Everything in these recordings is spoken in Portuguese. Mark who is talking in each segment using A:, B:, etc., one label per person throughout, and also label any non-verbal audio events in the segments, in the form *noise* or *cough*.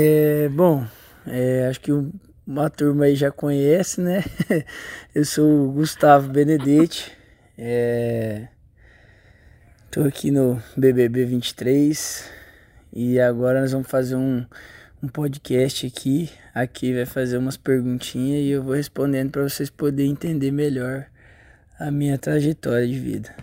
A: É, bom, é, acho que uma turma aí já conhece, né? *laughs* Eu sou o Gustavo Benedetti. É, tô aqui no BBB 23 e agora nós vamos fazer um, um podcast aqui. Aqui vai fazer umas perguntinhas e eu vou respondendo para vocês poderem entender melhor a minha trajetória de vida.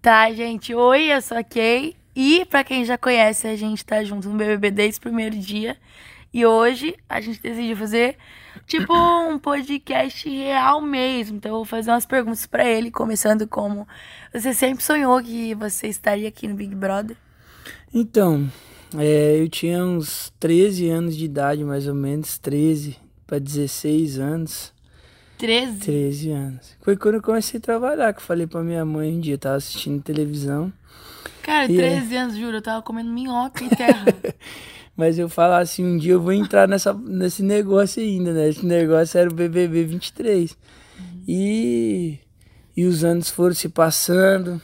B: Tá, gente. Oi, eu sou a Kay. E para quem já conhece, a gente tá junto no BBB desde o primeiro dia. E hoje a gente decidiu fazer tipo um podcast real mesmo. Então eu vou fazer umas perguntas para ele, começando como você sempre sonhou que você estaria aqui no Big Brother?
A: Então, é, eu tinha uns 13 anos de idade, mais ou menos, 13 para 16 anos.
B: 13?
A: 13 anos. Foi quando eu comecei a trabalhar, que eu falei pra minha mãe um dia, eu tava assistindo televisão.
B: Cara, e 13 é... anos, juro, eu tava comendo minhoca em terra. *laughs*
A: Mas eu falava assim, um dia eu vou entrar nessa, nesse negócio ainda, né? Esse negócio era o BBB 23. Uhum. E, e os anos foram se passando.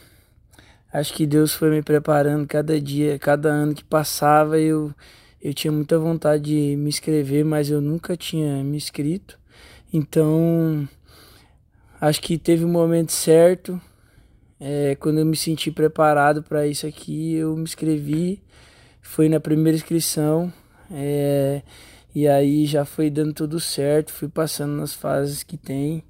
A: Acho que Deus foi me preparando cada dia, cada ano que passava, eu, eu tinha muita vontade de me inscrever, mas eu nunca tinha me inscrito. Então, acho que teve um momento certo é, quando eu me senti preparado para isso aqui, eu me inscrevi, foi na primeira inscrição, é, e aí já foi dando tudo certo, fui passando nas fases que tem,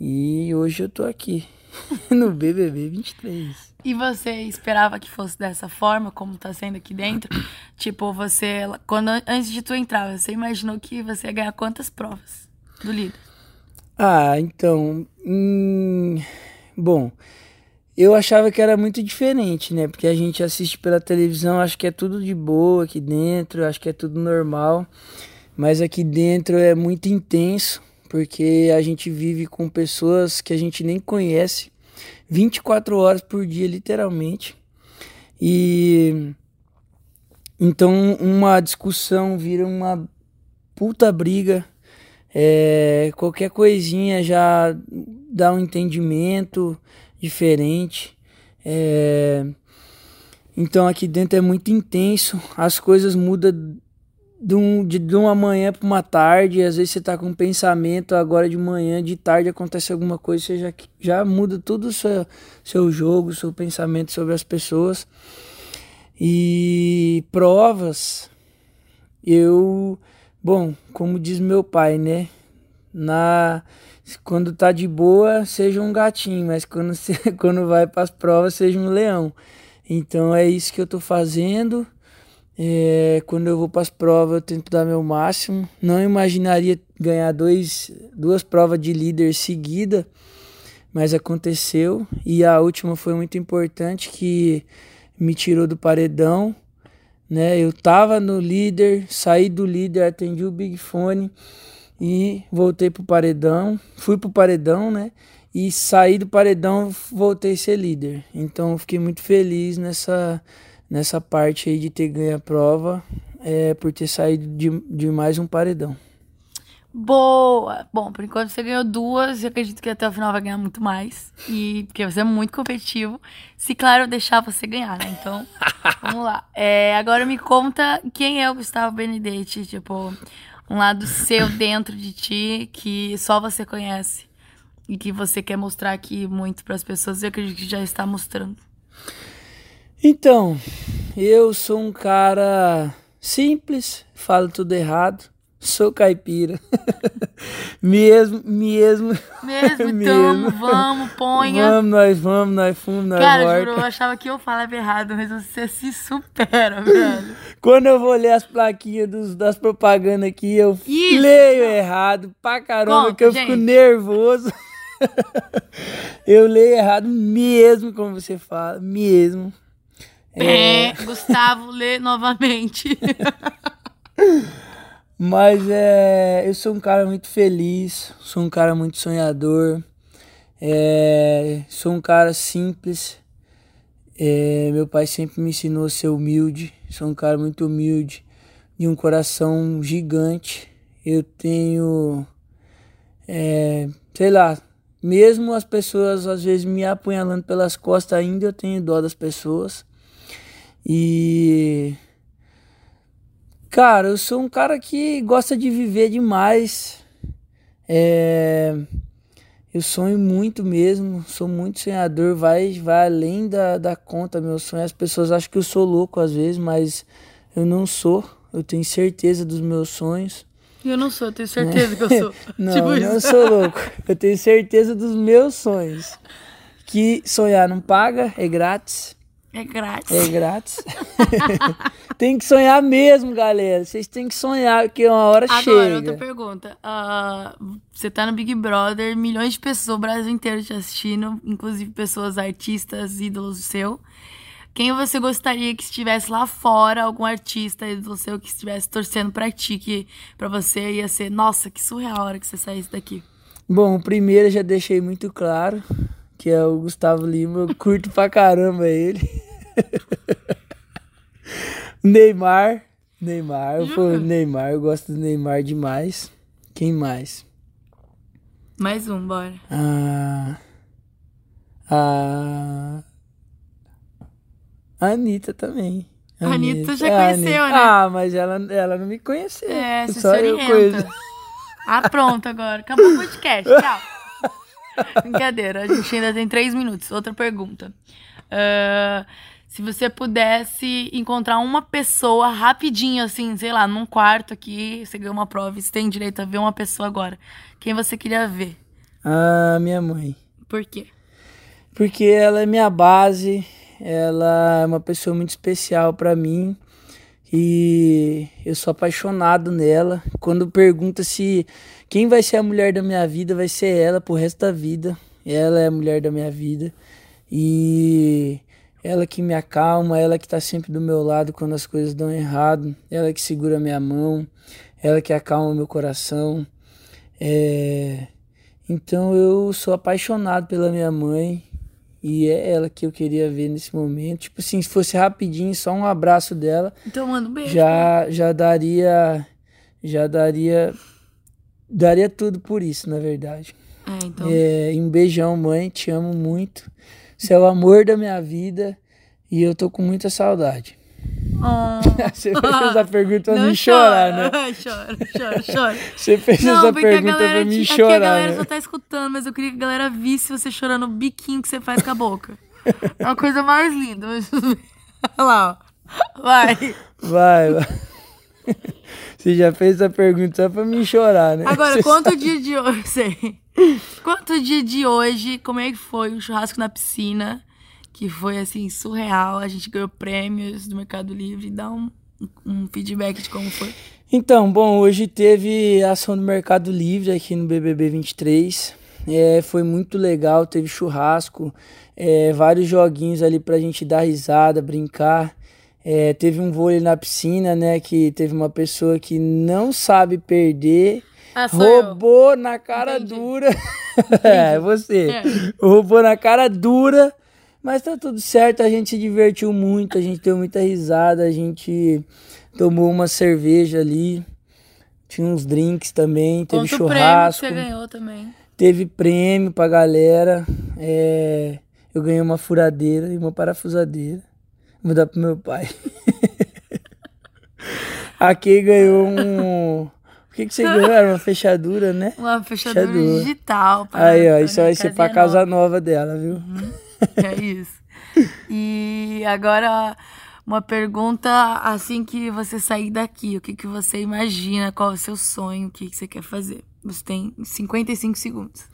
A: e hoje eu tô aqui, *laughs* no BBB 23.
B: E você esperava que fosse dessa forma, como tá sendo aqui dentro? *coughs* tipo, você, quando antes de tu entrar, você imaginou que você ia ganhar quantas provas do líder?
A: Ah, então, hum, bom, eu achava que era muito diferente, né? Porque a gente assiste pela televisão, acho que é tudo de boa aqui dentro, acho que é tudo normal. Mas aqui dentro é muito intenso, porque a gente vive com pessoas que a gente nem conhece 24 horas por dia, literalmente. E então uma discussão vira uma puta briga. É, qualquer coisinha já dá um entendimento diferente. É... Então aqui dentro é muito intenso, as coisas mudam de, um, de, de uma manhã para uma tarde, às vezes você está com um pensamento agora de manhã, de tarde acontece alguma coisa, você já, já muda todo o seu, seu jogo, seu pensamento sobre as pessoas. E provas, eu, bom, como diz meu pai, né? Na quando tá de boa, seja um gatinho, mas quando, você, *laughs* quando vai para as provas, seja um leão. Então é isso que eu tô fazendo. É, quando eu vou para as provas, eu tento dar meu máximo. Não imaginaria ganhar dois, duas provas de líder seguida, mas aconteceu. E a última foi muito importante, que me tirou do paredão. Né? Eu tava no líder, saí do líder, atendi o Big Fone e voltei pro paredão. Fui pro paredão, né? E saí do paredão, voltei a ser líder. Então fiquei muito feliz nessa, nessa parte aí de ter ganho a prova, é, por ter saído de, de mais um paredão.
B: Boa! Bom, por enquanto você ganhou duas, eu acredito que até o final vai ganhar muito mais. E porque você é muito competitivo. Se, claro, eu deixar você ganhar, né? Então, *laughs* vamos lá. É, agora me conta quem é o Gustavo Benedetti, tipo, um lado seu dentro de ti que só você conhece e que você quer mostrar aqui muito para as pessoas. Eu acredito que já está mostrando.
A: Então, eu sou um cara simples, falo tudo errado, Sou caipira. *laughs* mesmo, mesmo.
B: Mesmo, *laughs* então, vamos, ponha.
A: Vamos, nós vamos, nós fomos, nós
B: Cara, volta. juro, eu achava que eu falava errado, mas você se supera, *laughs* velho.
A: Quando eu vou ler as plaquinhas dos, das propagandas aqui, eu Isso. leio errado pra caramba, que eu gente. fico nervoso. eu leio errado mesmo, como você fala, mesmo.
B: É... Gustavo, lê novamente.
A: Mas é, eu sou um cara muito feliz, sou um cara muito sonhador, é, sou um cara simples. É, meu pai sempre me ensinou a ser humilde, sou um cara muito humilde, de um coração gigante. Eu tenho, é, sei lá, mesmo as pessoas às vezes me apunhalando pelas costas, ainda eu tenho dó das pessoas. E Cara, eu sou um cara que gosta de viver demais. É... Eu sonho muito mesmo, sou muito sonhador, vai, vai além da, da conta meu sonho. As pessoas acham que eu sou louco às vezes, mas eu não sou. Eu tenho certeza dos meus sonhos.
B: Eu não sou, eu tenho certeza que eu sou. *laughs*
A: Não,
B: tipo
A: eu não sou *laughs* louco. Eu tenho certeza dos meus sonhos. Que sonhar não paga, é grátis.
B: É grátis.
A: É grátis. *laughs* tem que sonhar mesmo, galera. Vocês têm que sonhar, porque uma hora
B: Agora,
A: chega.
B: outra pergunta. Ah, você tá no Big Brother, milhões de pessoas, o Brasil inteiro te assistindo, inclusive pessoas artistas, ídolos seu. Quem você gostaria que estivesse lá fora, algum artista, ídolo seu, que estivesse torcendo pra ti, que pra você ia ser, nossa, que surreal a hora que você saísse daqui.
A: Bom, o primeiro eu já deixei muito claro, que é o Gustavo Lima. Eu curto pra caramba ele. *laughs* Neymar. Neymar. Eu falo Neymar, eu gosto do Neymar demais. Quem mais?
B: Mais um, bora.
A: Ah, a. A Anitta também.
B: A Anitta já
A: É,
B: conheceu,
A: Anitta.
B: né?
A: Ah, mas ela, ela não me conheceu.
B: É, você
A: Só
B: se
A: eu conheço.
B: Ah, pronto agora. Acabou o podcast. Tchau. *laughs* *laughs* Brincadeira, a gente ainda tem três minutos. Outra pergunta. Ah, se você pudesse encontrar uma pessoa rapidinho, assim, sei lá, num quarto aqui, você ganhou uma prova e você tem direito a ver uma pessoa agora. Quem você queria ver?
A: Ah, minha mãe.
B: Por quê?
A: Porque ela é minha base, ela é uma pessoa muito especial pra mim e eu sou apaixonado nela. Quando pergunta se quem vai ser a mulher da minha vida, vai ser ela pro resto da vida. Ela é a mulher da minha vida e ela que me acalma, ela que tá sempre do meu lado quando as coisas dão errado, ela que segura minha mão, ela que acalma meu coração. É... Então eu sou apaixonado pela minha mãe e é ela que eu queria ver nesse momento. Tipo assim, se fosse rapidinho, só um abraço dela,
B: Então manda um beijo.
A: já já daria já daria daria tudo por isso, na verdade.
B: É, então.
A: É, um beijão, mãe, te amo muito. Você é o amor da minha vida e eu tô com muita saudade.
B: Oh. *laughs*
A: Você fez essa pergunta pra me chorar, né? *laughs*
B: chora, chora, chora.
A: Você fez
B: Não,
A: essa
B: a
A: pergunta pra mim
B: te- aqui a
A: chorar,
B: galera
A: né?
B: só tá escutando, mas eu queria que a galera visse você chorando o biquinho que você faz com a boca. *laughs* É uma coisa mais linda. Mas... Olha lá, ó. Vai.
A: Vai, vai. Você já fez essa pergunta só pra me chorar, né?
B: Agora,
A: Você
B: conta o
A: sabe.
B: dia de hoje. Sei. Conta o dia de hoje, como é que foi o churrasco na piscina, que foi assim, surreal. A gente ganhou prêmios do Mercado Livre. Dá um, um feedback de como foi.
A: Então, bom, hoje teve ação do Mercado Livre aqui no BBB 23. É, foi muito legal, teve churrasco, é, vários joguinhos ali pra gente dar risada, brincar. É, teve um vôlei na piscina, né? Que teve uma pessoa que não sabe perder,
B: Ah, sou eu.
A: roubou na cara
B: Entendi.
A: dura. *laughs* é, você.
B: É.
A: Roubou na cara dura, mas tá tudo certo. A gente se divertiu muito, a gente deu muita risada, a gente tomou uma cerveja ali. Tinha uns drinks também, teve
B: Conta o prêmio que
A: churrasco,
B: você ganhou também.
A: teve prêmio pra galera. É, eu ganhei uma furadeira e uma parafusadeira. Vou dar pro meu pai. *laughs* A Kay ganhou um. O que, que você ganhou? Era uma fechadura, né?
B: Uma fechadura,
A: Fechadura.
B: digital.
A: Aí, ó, isso vai ser pra casa
B: nova.
A: nova dela, viu? *laughs*
B: É isso. E agora, uma pergunta assim que você sair daqui. O que, que você imagina? Qual é o seu sonho? O que, que você quer fazer? Você tem 55 segundos.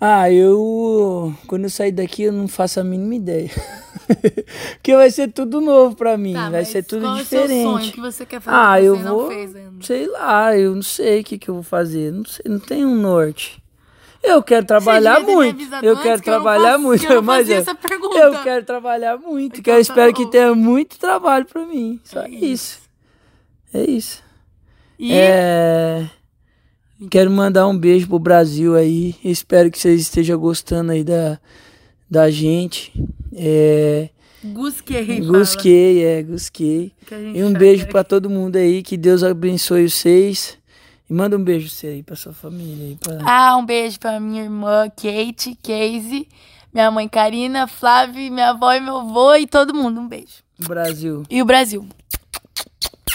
A: Ah, eu. Quando eu sair daqui, eu não faço a mínima ideia. *laughs* Porque vai ser tudo novo pra mim,
B: Tá,
A: vai ser tudo
B: qual é o seu
A: diferente.
B: sonho? Que você quer fazer
A: Ah,
B: que
A: eu vou. Sei lá, eu não sei o que, que eu vou fazer. Não sei, não tem um norte. Eu quero trabalhar muito. Eu quero
B: que eu
A: trabalhar muito.
B: que eu
A: mas eu- eu quero trabalhar muito.
B: Então
A: quero,
B: tá
A: espero que tenha muito trabalho pra mim. Só
B: É
A: isso. É isso.
B: E
A: É. Quero mandar um beijo pro Brasil aí. Espero que vocês estejam gostando aí da, da gente. É.
B: Gusquei.
A: Gusquei, é, gusquei.
B: Que
A: E um
B: chama
A: beijo pra todo mundo aí. Que Deus abençoe vocês. E manda um beijo você aí pra sua família. Pra...
B: Ah, um beijo pra minha irmã Kate, Casey, minha mãe Karina, Flávia, minha avó e meu avô e todo mundo. Um beijo.
A: Brasil.
B: E o Brasil.